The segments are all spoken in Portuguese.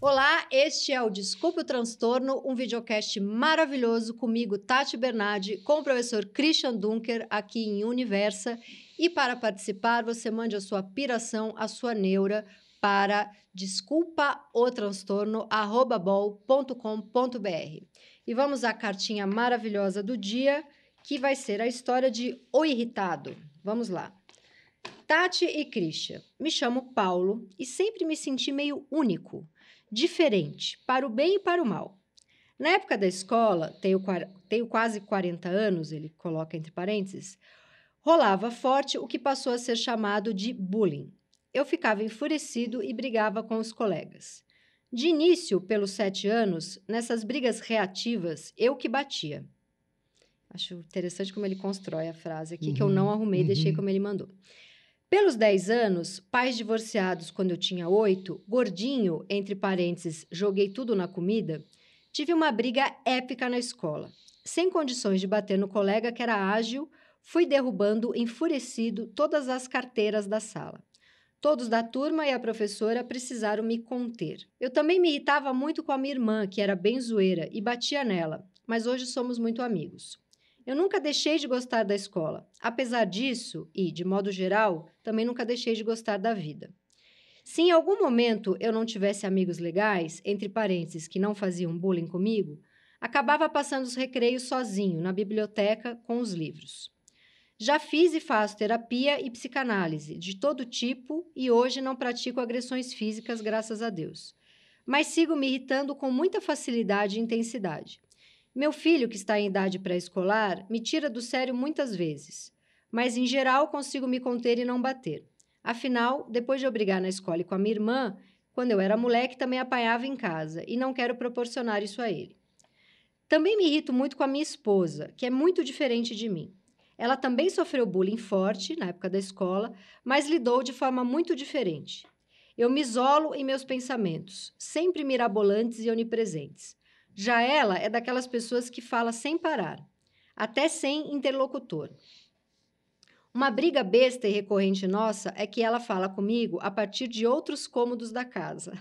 Olá, este é o Desculpe o Transtorno, um videocast maravilhoso comigo, Tati Bernardi, com o professor Christian Dunker, aqui em Universa. E para participar, você mande a sua piração, a sua neura para desculpaotranstorno@bol.com.br. E vamos à cartinha maravilhosa do dia, que vai ser a história de O Irritado. Vamos lá. Tati e Christian, me chamo Paulo e sempre me senti meio único diferente, para o bem e para o mal. Na época da escola, tenho, tenho quase 40 anos, ele coloca entre parênteses, rolava forte o que passou a ser chamado de bullying. Eu ficava enfurecido e brigava com os colegas. De início, pelos sete anos, nessas brigas reativas, eu que batia. Acho interessante como ele constrói a frase aqui, uhum, que eu não uhum, arrumei, uhum. deixei como ele mandou. Pelos 10 anos, pais divorciados quando eu tinha 8, gordinho, entre parênteses, joguei tudo na comida, tive uma briga épica na escola. Sem condições de bater no colega que era ágil, fui derrubando, enfurecido, todas as carteiras da sala. Todos da turma e a professora precisaram me conter. Eu também me irritava muito com a minha irmã, que era bem zoeira, e batia nela, mas hoje somos muito amigos. Eu nunca deixei de gostar da escola. Apesar disso, e de modo geral, também nunca deixei de gostar da vida. Se em algum momento eu não tivesse amigos legais, entre parênteses, que não faziam bullying comigo, acabava passando os recreios sozinho na biblioteca com os livros. Já fiz e faço terapia e psicanálise de todo tipo e hoje não pratico agressões físicas, graças a Deus. Mas sigo me irritando com muita facilidade e intensidade. Meu filho, que está em idade pré-escolar, me tira do sério muitas vezes, mas em geral consigo me conter e não bater. Afinal, depois de eu brigar na escola e com a minha irmã, quando eu era moleque também apanhava em casa e não quero proporcionar isso a ele. Também me irrito muito com a minha esposa, que é muito diferente de mim. Ela também sofreu bullying forte na época da escola, mas lidou de forma muito diferente. Eu me isolo em meus pensamentos, sempre mirabolantes e onipresentes. Já ela é daquelas pessoas que fala sem parar, até sem interlocutor. Uma briga besta e recorrente nossa é que ela fala comigo a partir de outros cômodos da casa.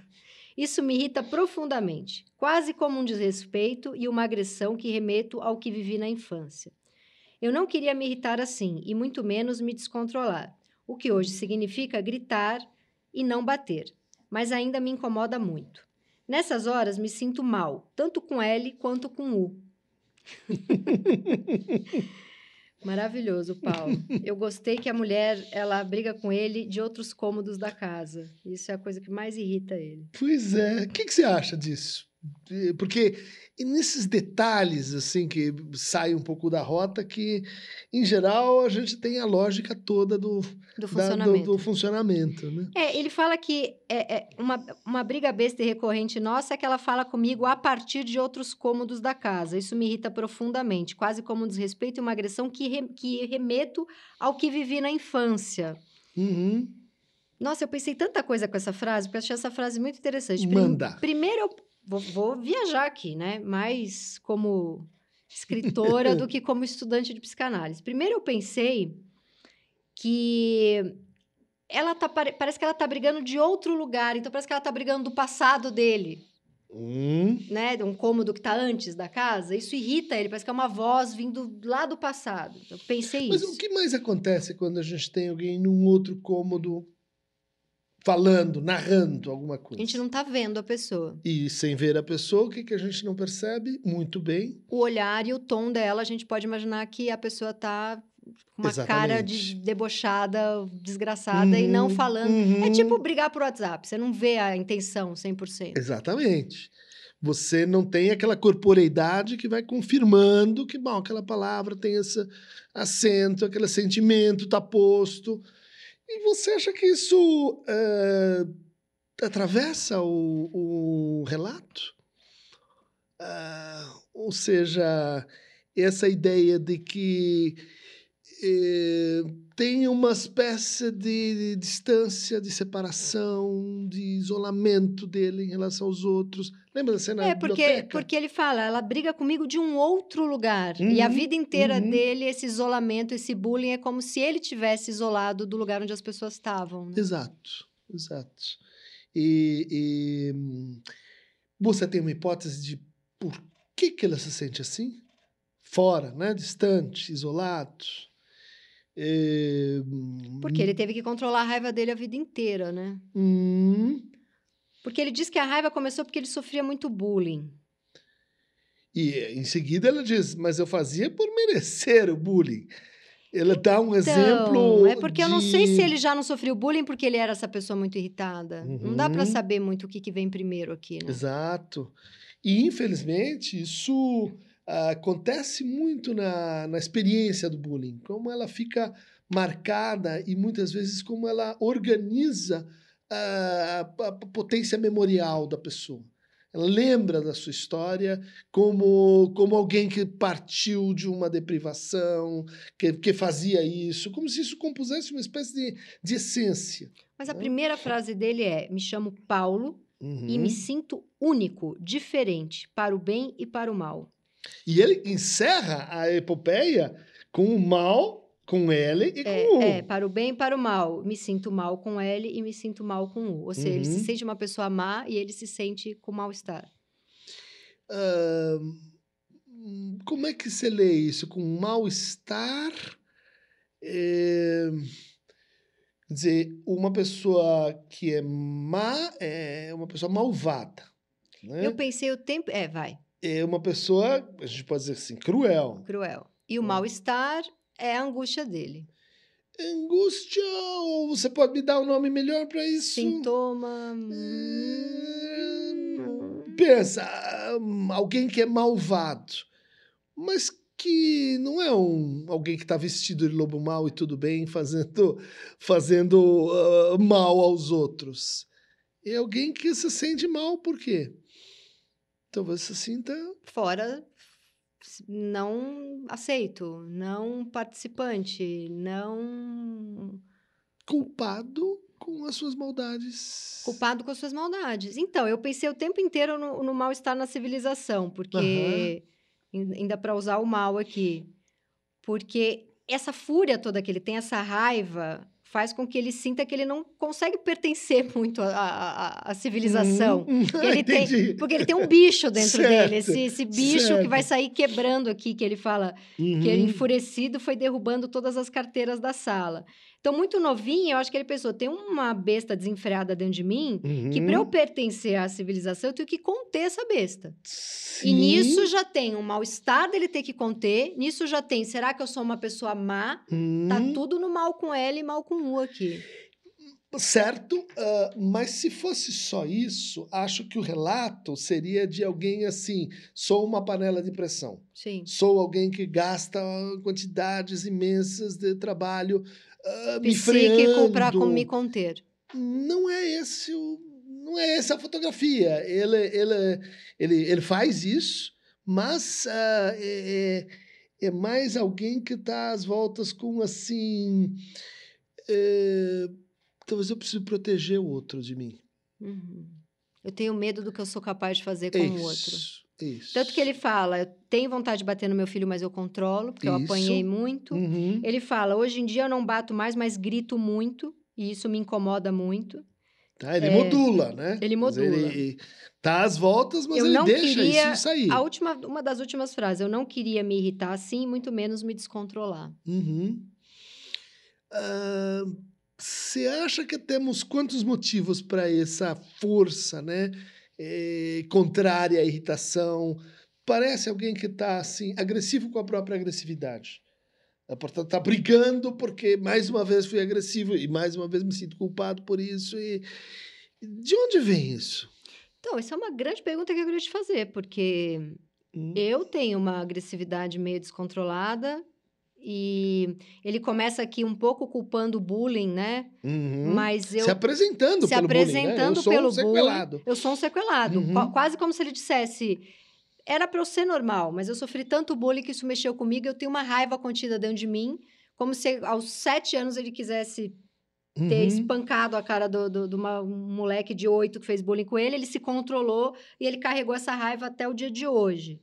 Isso me irrita profundamente, quase como um desrespeito e uma agressão que remeto ao que vivi na infância. Eu não queria me irritar assim, e muito menos me descontrolar, o que hoje significa gritar e não bater, mas ainda me incomoda muito. Nessas horas me sinto mal, tanto com L quanto com U. Maravilhoso, Paulo. Eu gostei que a mulher ela briga com ele de outros cômodos da casa. Isso é a coisa que mais irrita ele. Pois é. O que, que você acha disso? Porque e nesses detalhes, assim, que saem um pouco da rota, que, em geral, a gente tem a lógica toda do, do funcionamento. Da, do, do, funcionamento né? É, ele fala que é, é, uma, uma briga besta e recorrente nossa é que ela fala comigo a partir de outros cômodos da casa. Isso me irrita profundamente, quase como um desrespeito e uma agressão que, re, que remeto ao que vivi na infância. Uhum. Nossa, eu pensei tanta coisa com essa frase, porque eu achei essa frase muito interessante. Manda. Primeiro, eu vou, vou viajar aqui, né? Mais como escritora do que como estudante de psicanálise. Primeiro eu pensei que ela tá parece que ela tá brigando de outro lugar, então parece que ela tá brigando do passado dele. Hum. Né, um cômodo que está antes da casa, isso irrita ele, parece que é uma voz vindo lá do passado. Eu pensei Mas isso. Mas o que mais acontece quando a gente tem alguém num outro cômodo falando, narrando alguma coisa. A gente não está vendo a pessoa. E sem ver a pessoa, o que, que a gente não percebe? Muito bem. O olhar e o tom dela, a gente pode imaginar que a pessoa está com uma Exatamente. cara de debochada, desgraçada uhum, e não falando. É uhum. É tipo brigar por WhatsApp, você não vê a intenção 100%. Exatamente. Você não tem aquela corporeidade que vai confirmando que, bom, aquela palavra tem esse acento, aquele sentimento está posto. E você acha que isso uh, atravessa o, o relato? Uh, ou seja, essa ideia de que eh, tem uma espécie de distância, de separação, de isolamento dele em relação aos outros. Lembra da cena É, porque, biblioteca? porque ele fala, ela briga comigo de um outro lugar. E a Uhum, vida inteira uhum. dele, esse isolamento, esse bullying, é como se ele tivesse isolado do lugar onde as pessoas estavam. né? Exato, exato. E, e, hum, você tem uma hipótese de por que, que ela se sente assim? Fora, né? Distante, isolado. É, Porque ele teve que controlar a raiva dele a vida inteira, né? hum, Porque ele diz que a raiva começou porque ele sofria muito bullying. e em seguida ela diz, mas eu fazia por merecer o bullying. Ela dá um exemplo. Então, é porque eu não sei de- se ele já não sofreu bullying porque ele era essa pessoa muito irritada. Não dá pra Uhum. saber muito o que, que vem primeiro aqui, né? Exato. E, infelizmente, isso acontece muito na, na experiência do bullying, como ela fica marcada e muitas vezes como ela organiza ah, a, a potência memorial da pessoa. Ela lembra da sua história como, como alguém que partiu de uma deprivação, que, que fazia isso, como se isso compusesse uma espécie de, de essência. Mas a Né? primeira frase dele é: Me chamo Paulo e Uhum. me sinto único, diferente, para o bem e para o mal. E ele encerra a epopeia com o mal, com L e com U. É, é, para o bem e para o mal. Me sinto mal com L e me sinto mal com U. Ou seja, ele se Uhum. sente uma pessoa má e ele se sente com mal-estar. Hum, como é que você lê isso? Com mal-estar? É, quer dizer, uma pessoa que é má é uma pessoa malvada. Né? Eu pensei o tempo. É, vai, É uma pessoa, a gente pode dizer assim, cruel. cruel. E o Hum. mal-estar é a angústia dele. Angústia, ou você pode me dar um nome melhor para isso? Sintoma. Hum, Pensa, alguém que é malvado, mas que não é um alguém que está vestido de lobo mau e tudo bem, fazendo, fazendo ah, mal aos outros. É alguém que se sente mal, por quê? Talvez se sinta Fora. Não aceito, não participante, não culpado com as suas maldades. culpado com as suas maldades. Então, eu pensei o tempo inteiro no, no mal-estar na civilização, porque ain- ainda para usar o mal aqui, porque essa fúria toda que ele tem, essa raiva, faz com que ele sinta que ele não consegue pertencer muito à, civilização. Hum, Porque ele, tem, porque ele tem um bicho dentro Certo, dele, esse, esse bicho que certo. vai sair quebrando aqui, que ele fala que ele Uhum. enfurecido foi derrubando todas as carteiras da sala. Então, muito novinho, eu acho que ele pensou: tem uma besta desenfreada dentro de mim que para eu Uhum. pertencer à civilização, eu tenho que conter essa besta. E Sim. nisso já tem um mal-estar dele ter que conter, nisso já tem, será que eu sou uma pessoa má? Tá Hum, tudo no mal com L e mal com U aqui. Certo, ah, mas se fosse só isso, acho que o relato seria de alguém assim: sou uma panela de pressão, Sim. sou alguém que gasta quantidades imensas de trabalho ah, me Psíquico para freando. me conter. Não é esse o, não é essa a fotografia. Ele, ele, ele, ele faz isso, mas ah, é, é- mais alguém que está às voltas com assim. é, talvez eu preciso proteger o outro de mim. Uhum. Eu tenho medo do que eu sou capaz de fazer com o outro. Isso. Tanto que ele fala, eu tenho vontade de bater no meu filho, mas eu controlo, porque eu Isso. apanhei muito. Uhum. Ele fala, hoje em dia eu não bato mais, mas grito muito, e isso me incomoda muito. Tá, ele É, modula, né? ele modula. Ele tá às voltas, mas Eu ele deixa queria isso sair. A última, uma das últimas frases, eu não queria me irritar assim, muito menos me descontrolar. Uhum. Ah, Você acha que temos quantos motivos para essa força, né? Eh, contrária à irritação? Parece alguém que está assim agressivo com a própria agressividade. Portanto, está brigando porque mais uma vez fui agressivo e mais uma vez me sinto culpado por isso. E de onde vem isso? Então, essa é uma grande pergunta que eu queria te fazer, porque Hum? eu tenho uma agressividade meio descontrolada e ele começa aqui um pouco culpando o bullying, né? Uhum. Mas eu se apresentando se pelo bullying, né? apresentando Eu sou pelo um sequelado. bullying, eu sou um sequelado, Uhum. Qua- quase como se ele dissesse era para eu ser normal, mas eu sofri tanto bullying que isso mexeu comigo. Eu tenho uma raiva contida dentro de mim, como se aos sete anos ele quisesse ter Uhum. espancado a cara do, do, de uma- um moleque de oito que fez bullying com ele. Ele se controlou e ele carregou essa raiva até o dia de hoje.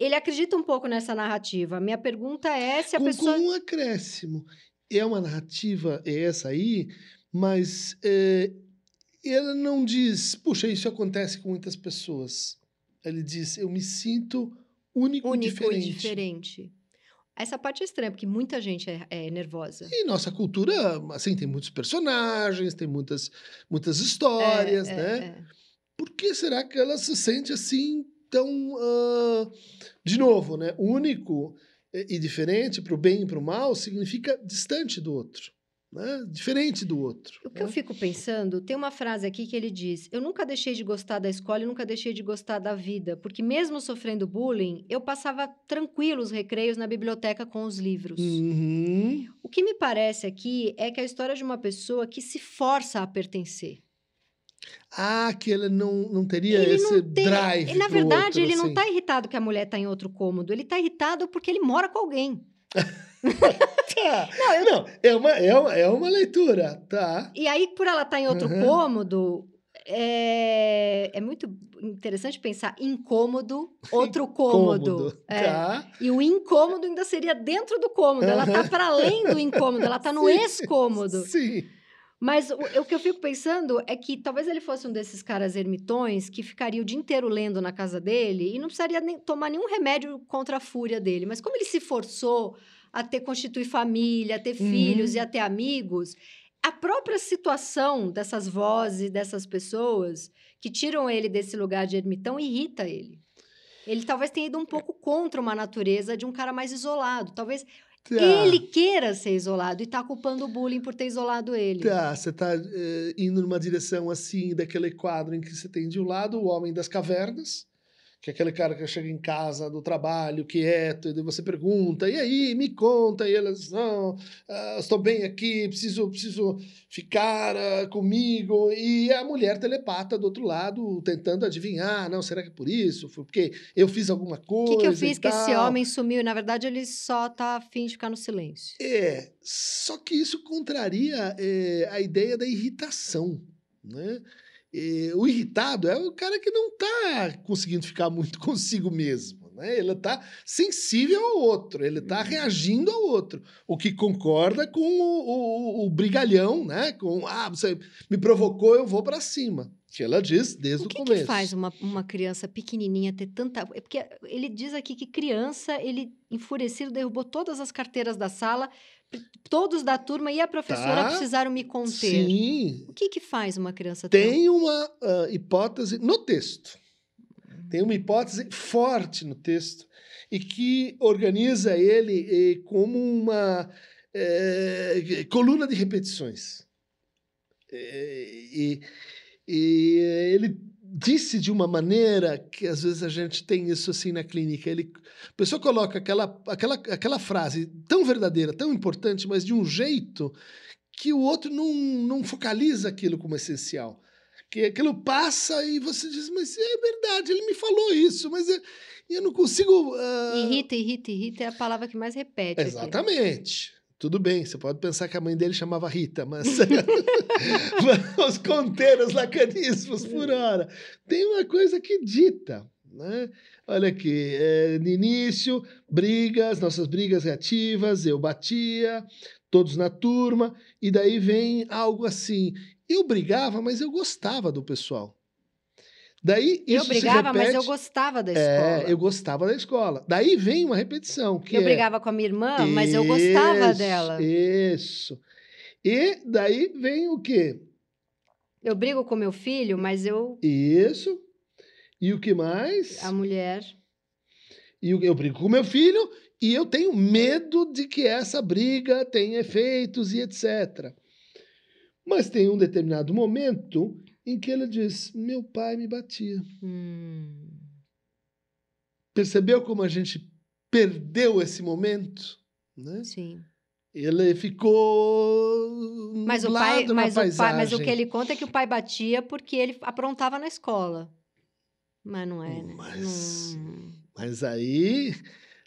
Ele acredita um pouco nessa narrativa. Minha pergunta é se a com, pessoa. com um acréscimo. É uma narrativa, é essa aí, mas é, ela não diz, puxa, isso acontece com muitas pessoas. Ele diz, eu me sinto único, e único diferente. e diferente. Essa parte é estranha, porque muita gente é, é nervosa. E nossa cultura, assim, tem muitos personagens, tem muitas, muitas histórias, É, é, né? é. Por que será que ela se sente assim tão. ah, De novo, né? Único e e diferente, para o bem e para o mal, significa distante do outro. Né? Diferente do outro. O que né? eu fico pensando, tem uma frase aqui que ele diz: Eu nunca deixei de gostar da escola e nunca deixei de gostar da vida, porque mesmo sofrendo bullying, eu passava tranquilo os recreios na biblioteca com os livros. Uhum. O que me parece aqui é que é a história de uma pessoa que se força a pertencer. Ah, que ela não, não teria Ele esse não tem- drive. Na verdade, outro, ele não assim. está irritado que a mulher está em outro cômodo, ele está irritado porque ele mora com alguém. Tá. Não, eu- Não, é uma, é, uma, é uma leitura, tá? E aí, por ela estar em outro Uhum. cômodo, é... é muito interessante pensar incômodo, outro cômodo. É. Tá? E o incômodo ainda seria dentro do cômodo. Ela tá para além do incômodo, ela tá no ex-cômodo. Sim. Mas o, o que eu fico pensando é que talvez ele fosse um desses caras ermitões que ficaria o dia inteiro lendo na casa dele e não precisaria nem tomar nenhum remédio contra a fúria dele. Mas como ele se forçou a ter constituir família, a ter Uhum. filhos e a ter amigos, a própria situação dessas vozes, dessas pessoas que tiram ele desse lugar de ermitão irrita ele. Ele talvez tenha ido um pouco contra uma natureza de um cara mais isolado. Talvez Tá. ele queira ser isolado e tá culpando o bullying por ter isolado ele. Tá, você está indo numa direção assim, daquele quadro em que você tem de um lado o homem das cavernas, que é aquele cara que chega em casa do trabalho, quieto, e você pergunta, e aí, me conta, e elas, não, ah, estou bem aqui, preciso, preciso ficar ah, comigo, e a mulher telepata do outro lado, tentando adivinhar, não, será que é por isso? Foi porque eu fiz alguma O coisa que, que eu fiz que esse tal?" homem sumiu? Na verdade, ele só tá afim de ficar no silêncio. É, só que isso contraria eh, a ideia da irritação, né? Eh, o irritado é o cara que não está conseguindo ficar muito consigo mesmo, né? Ele está sensível ao outro, ele está reagindo ao outro, o que concorda com o, o- o brigalhão, né? Com, ah, você me provocou, eu vou para cima. Que ela diz desde O o, que, começo. que faz uma, uma criança pequenininha ter tanta... É porque ele diz aqui que criança, ele enfurecido derrubou todas as carteiras da sala, todos da turma e a professora Tá. precisaram me conter. Sim, O que que faz uma criança. Tem uma ah, hipótese no texto. Tem uma hipótese forte no texto e que organiza ele eh, como uma eh, coluna de repetições. Eh, e, e ele disse de uma maneira que às vezes a gente tem isso assim na clínica. Ele, a pessoa coloca aquela, aquela, aquela frase tão verdadeira, tão importante, mas de um jeito que o outro não, não focaliza aquilo como essencial. Que aquilo passa e você diz, mas é verdade, ele me falou isso, mas eu, eu não consigo. ah, Irrita, irrita, irrita é a palavra que mais repete aqui. Tudo bem, você pode pensar que a mãe dele chamava Rita, mas vamos conter os lacanismos por hora. Tem uma coisa que dita, né? Olha aqui, é, no início, brigas, nossas brigas reativas, eu batia, todos na turma, e daí vem algo assim. Eu brigava, mas eu gostava do pessoal. Daí Eu isso se brigava, mas eu gostava da escola. É, eu gostava da escola. Daí vem uma repetição, que Eu é... brigava com a minha irmã, mas eu gostava Isso, dela. Isso. E daí vem o quê? Eu brigo com meu filho, mas eu... Isso. E o que mais? A mulher... E eu brigo com meu filho e eu tenho medo de que essa briga tenha efeitos e etc. Mas tem um determinado momento em que ele diz: Meu pai me batia. Hum, Percebeu como a gente perdeu esse momento? Né? sim. Ele ficou. Mas o pai, mas o pai, mas o que ele conta é que o pai batia porque ele aprontava na escola. Mas não é, né? Mas- Não- Mas aí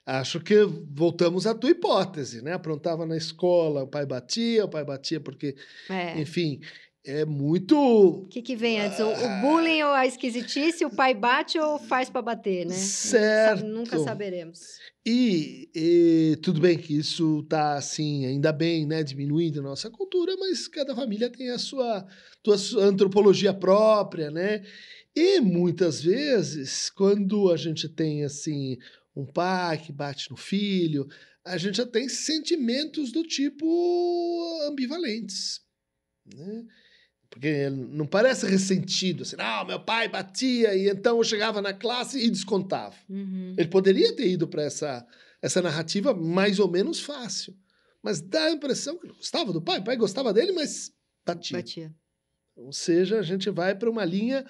acho que voltamos à tua hipótese, né? Aprontava na escola, o pai batia, o pai batia porque, É. enfim, é muito. O que, que vem antes? O, o bullying ou a esquisitice? O pai bate ou faz pra bater, né? Certo. Nunca saberemos. E, e tudo bem que isso está assim, ainda bem, né, diminuindo a nossa cultura, mas cada família tem a sua, tua sua antropologia própria, né? E muitas vezes, quando a gente tem assim um pai que bate no filho, a gente já tem sentimentos do tipo ambivalentes, né? Porque não parece ressentido, assim, não, meu pai batia e então eu chegava na classe e descontava. Uhum. Ele poderia ter ido para essa, essa narrativa mais ou menos fácil. Mas dá a impressão que gostava do pai. O pai gostava dele, mas batia. Batia. Ou seja, a gente vai para uma linha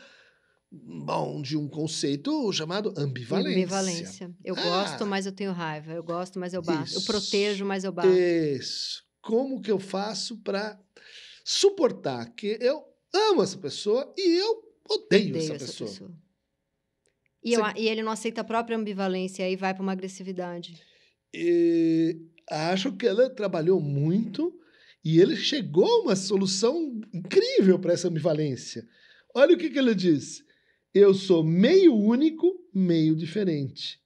bom, de um conceito chamado ambivalência. Ambivalência. Eu Ah. gosto, mas eu tenho raiva. Eu gosto, mas eu bato. Eu Isso. protejo, mas eu bato. Isso. Como que eu faço para suportar que eu amo essa pessoa e eu odeio, Odeio essa, pessoa. E, eu Você- a- e ele não aceita a própria ambivalência aí vai para uma agressividade. E acho que ela trabalhou muito e ele chegou a uma solução incrível para essa ambivalência. Olha o que, que ele diz. Eu sou meio único, meio diferente.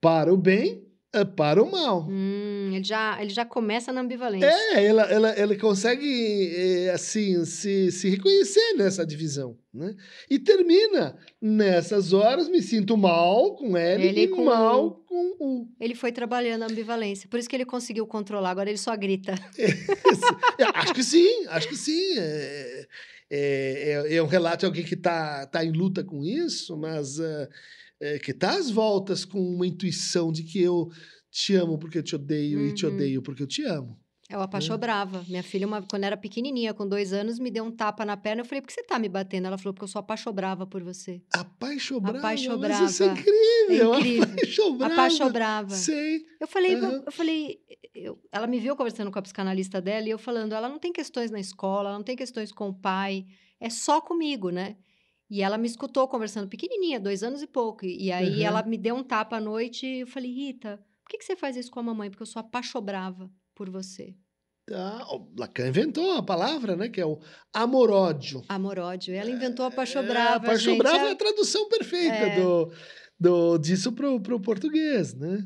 Para o bem, é para o mal. Hum, ele, já, ele já começa na ambivalência. É, ela, ela, ela consegue, é, assim, se, se reconhecer nessa divisão, né? E termina, nessas horas me sinto mal com L Ele e com mal com U. Ele foi trabalhando a ambivalência. Por isso que ele conseguiu controlar. Agora ele só grita. Eu acho que sim, acho que sim. É, é, é- é um relato de alguém que está tá em luta com isso, mas é, é, que está às voltas com uma intuição de que eu te amo porque eu te odeio e te Uhum. odeio porque eu te amo. É o apaixobrava. Minha filha, uma- quando era pequenininha, com dois anos, me deu um tapa na perna. Eu falei, por que você tá me batendo? Ela falou, porque eu sou apaixobrava por você. Apaixobrava. Apaixobrava. Mas isso é incrível. É incrível. Apaixobrava. Apaixobrava. Sei. Eu falei, Aham. eu falei, eu- ela me viu conversando com a psicanalista dela e eu falando, ela não tem questões na escola, ela não tem questões com o pai, é só comigo, né? E ela me escutou conversando pequenininha, dois anos e pouco. E aí Uhum. ela me deu um tapa à noite e eu falei, Rita, por que, que você faz isso com a mamãe? Porque eu sou apaixobrava por você. O Lacan inventou a palavra, né? Que é o amor-ódio. Amor-ódio. Ela inventou É, apaixobrava, apaixobrava gente. é a tradução perfeita É. do, do, disso pro, pro português, né?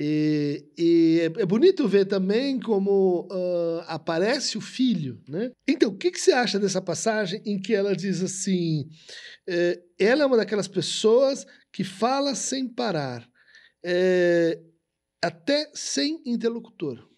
E, e é é bonito ver também como ah, aparece o filho, né? Então, o que, que você acha dessa passagem em que ela diz assim: eh, ela é uma daquelas pessoas que fala sem parar, eh, até sem interlocutor.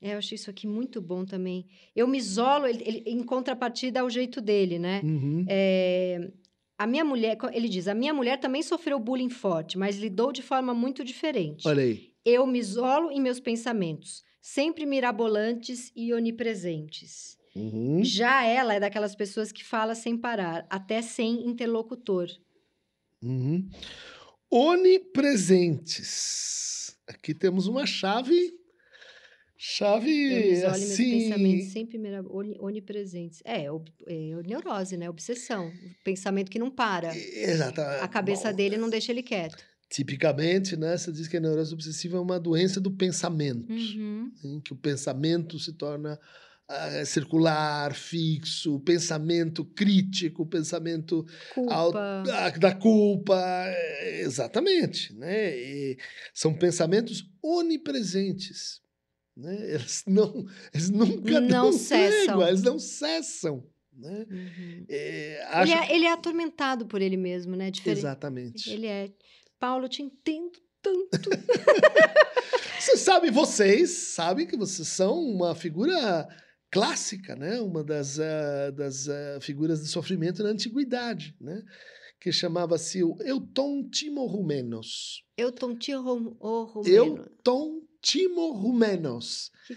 É, eu achei isso aqui muito bom também. Eu me isolo, ele, ele- em contrapartida ao jeito dele, né? Uhum. É, a minha mulher, ele diz, a minha mulher também sofreu bullying forte, mas lidou de forma muito diferente. Olha aí. Eu me isolo em meus pensamentos, sempre mirabolantes e onipresentes. Uhum. Já ela é daquelas pessoas que fala sem parar, até sem interlocutor. Uhum. Onipresentes. Aqui temos uma chave. Chave Eu meus pensamentos, assim. sempre onipresentes. É, ob- é neurose, né? Obsessão. Pensamento que não para. Exato. A cabeça Bom, dele não deixa ele quieto. Tipicamente, né? Você diz que a neurose obsessiva é uma doença do pensamento, Uhum. em que o pensamento se torna ah, circular, fixo, o pensamento crítico, o pensamento Ao- Culpa. da, da culpa, é, exatamente, né? E são pensamentos onipresentes, né? Eles não, eles nunca Não cessam. trégua, eles não cessam, né? Uhum. É, Ele, acho é, ele é atormentado por ele mesmo, né? Diferente. exatamente. Ele é. Paulo, eu te entendo tanto. Você sabe, vocês sabem que vocês são uma figura clássica, né? Uma das, ah, das ah, figuras de sofrimento na antiguidade, né? Que chamava-se o Euton Timorrumenos. Eu tô um tio rom- o romeno. Euton Timorrumenos, Que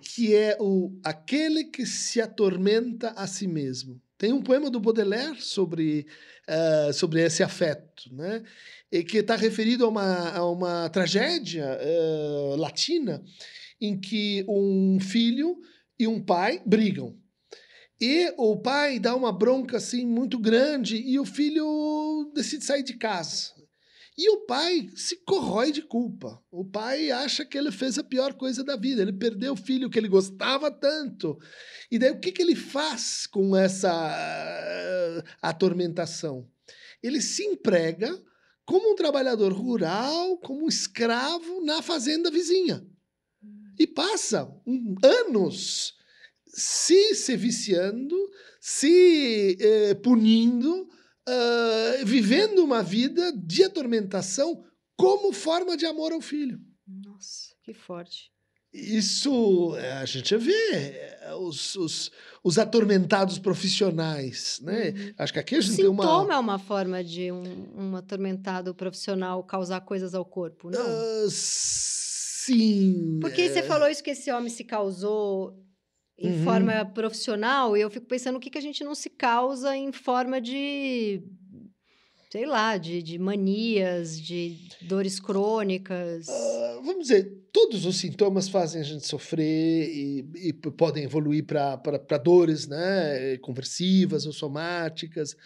que- é o aquele que se atormenta a si mesmo. Tem um poema do Baudelaire sobre, ah, sobre esse afeto, né? E que está referido a uma, a uma tragédia ah, latina em que um filho e um pai brigam. E o pai dá uma bronca assim muito grande e o filho decide sair de casa. E o pai se corrói de culpa. O pai acha que ele fez a pior coisa da vida. Ele perdeu o filho que ele gostava tanto. E daí o que, que ele faz com essa uh, atormentação? Ele se emprega como um trabalhador rural, como um escravo na fazenda vizinha. E passa anos se se viciando, se eh, punindo, uh, vivendo uma vida de atormentação como forma de amor ao filho. Nossa, que forte. Isso é, a gente vê é, os, os, os atormentados profissionais, né? Uhum. Acho que aqui a gente Sintoma tem uma... é uma forma de um, um atormentado profissional causar coisas ao corpo, não? Uh, sim. Porque é... você falou isso que esse homem se causou em uhum. forma profissional, e eu fico pensando o que, que a gente não se causa em forma de sei lá, de, de manias, de dores crônicas? Uh, vamos dizer, todos os sintomas fazem a gente sofrer e, e podem evoluir para dores né, conversivas ou somáticas.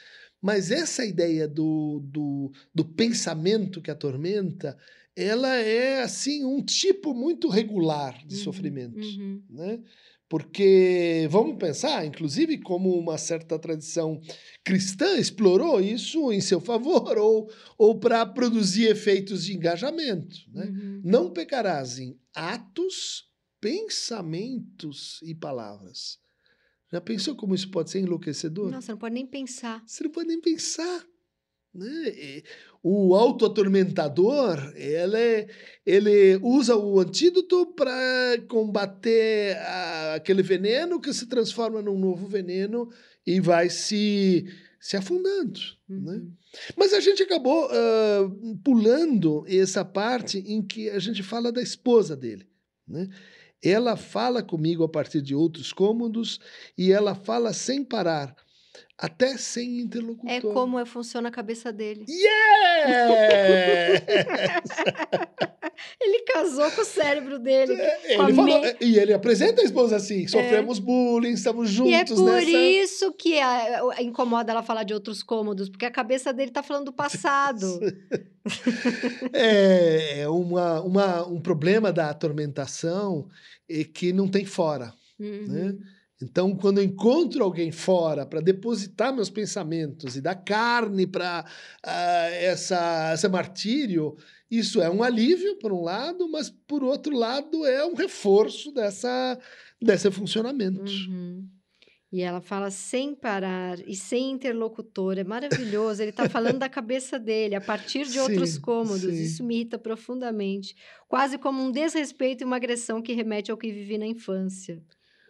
Mas essa ideia do, do, do pensamento que atormenta, ela é assim um tipo muito regular de uhum, sofrimento. Uhum. Né? Porque vamos pensar, inclusive, como uma certa tradição cristã explorou isso em seu favor ou, ou para produzir efeitos de engajamento. Né? Uhum. Não pecarás em atos, pensamentos e palavras. Já pensou como isso pode ser enlouquecedor? Não, você não pode nem pensar. Você não pode nem pensar. Né? O autoatormentador, ele, ele usa o antídoto para combater a, aquele veneno que se transforma num novo veneno e vai se, se afundando. Né? Uhum. Né? Mas a gente acabou uh, pulando essa parte em que a gente fala da esposa dele. Né? Ela fala comigo a partir de outros cômodos e ela fala sem parar até sem interlocutor. É como é, funciona a cabeça dele. Yes! ele casou com o cérebro dele. É, ele falou, me... E ele apresenta a esposa assim: é. sofremos é. bullying, estamos juntos. E é por nessa... isso que a, a, incomoda ela falar de outros cômodos, porque a cabeça dele está falando do passado. é, é uma, uma, um problema da atormentação é que não tem fora. Né? Uhum. Né? Então, quando eu encontro alguém fora para depositar meus pensamentos e dar carne para uh, ah, essa, esse martírio, isso é um alívio, por um lado, mas, por outro lado, é um reforço dessa, desse funcionamento. Uhum. E ela fala sem parar e sem interlocutor. É maravilhoso. Ele está falando da cabeça dele, a partir de sim, outros cômodos. Sim. Isso me irrita profundamente. Quase como um desrespeito e uma agressão que remete ao que vivi na infância.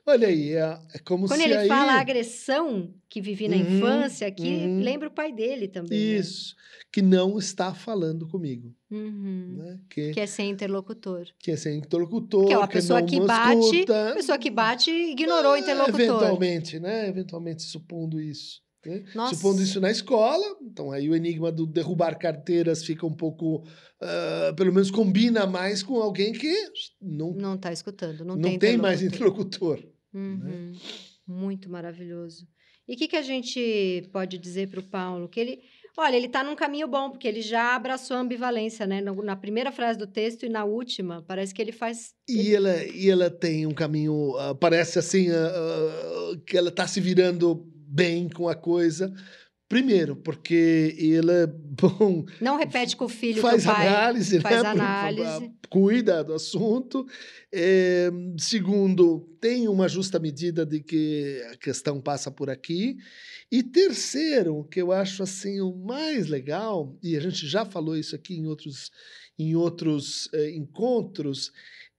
Olha aí, é, é como Quando se ele aí... fala agressão que vivi na uhum, infância, aqui uhum. lembra o pai dele também. Né? Isso, né? que não está falando comigo. Uhum. Né? Que, que é sem interlocutor. Que é sem interlocutor. Que é uma pessoa que, que bate, pessoa que bate ignorou o interlocutor. Eventualmente, né? Eventualmente supondo isso. Né? Supondo isso na escola, então aí o enigma do derrubar carteiras fica um pouco, uh, pelo menos combina mais com alguém que não não está escutando, não, não tem, tem mais interlocutor. Né? Uhum. Né? Muito maravilhoso. E o que, que a gente pode dizer para o Paulo? Que ele, olha, ele está num caminho bom, porque ele já abraçou a ambivalência, né? Na primeira frase do texto e na última, parece que ele faz. E ela, e ela tem um caminho, uh, parece assim, uh, uh, que ela está se virando bem com a coisa, Primeiro, porque ele é bom. Não repete com o filho faz do pai. Análise, faz né? análise. Cuida do assunto. É, segundo, tem uma justa medida de que a questão passa por aqui. E terceiro, que eu acho assim o mais legal, e a gente já falou isso aqui em outros, em outros é, encontros,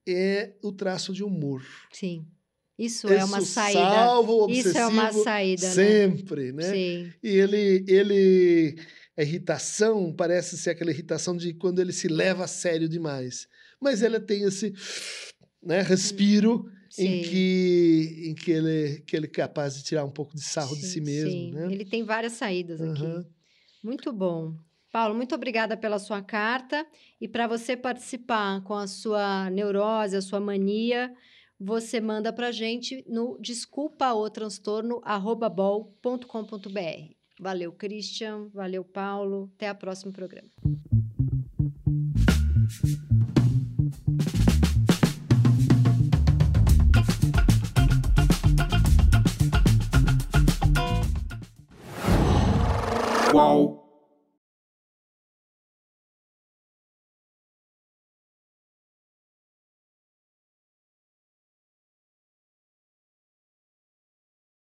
é o traço de humor. Sim. Isso é uma saída. Salvo, Isso é uma saída, né? sempre, né? né? Sim. E ele, ele, a irritação parece ser aquela irritação de quando ele se leva a sério demais. Mas ela tem esse, né, respiro sim. em que, em que ele, que ele é capaz de tirar um pouco de sarro sim, de si mesmo, sim. né? Ele tem várias saídas uhum. aqui. Muito bom. Paulo, muito obrigada pela sua carta e para você participar com a sua neurose, a sua mania você manda pra gente no desculpaotranstorno@bol.com.br. Valeu, Christian, valeu, Paulo. Até a próximo programa.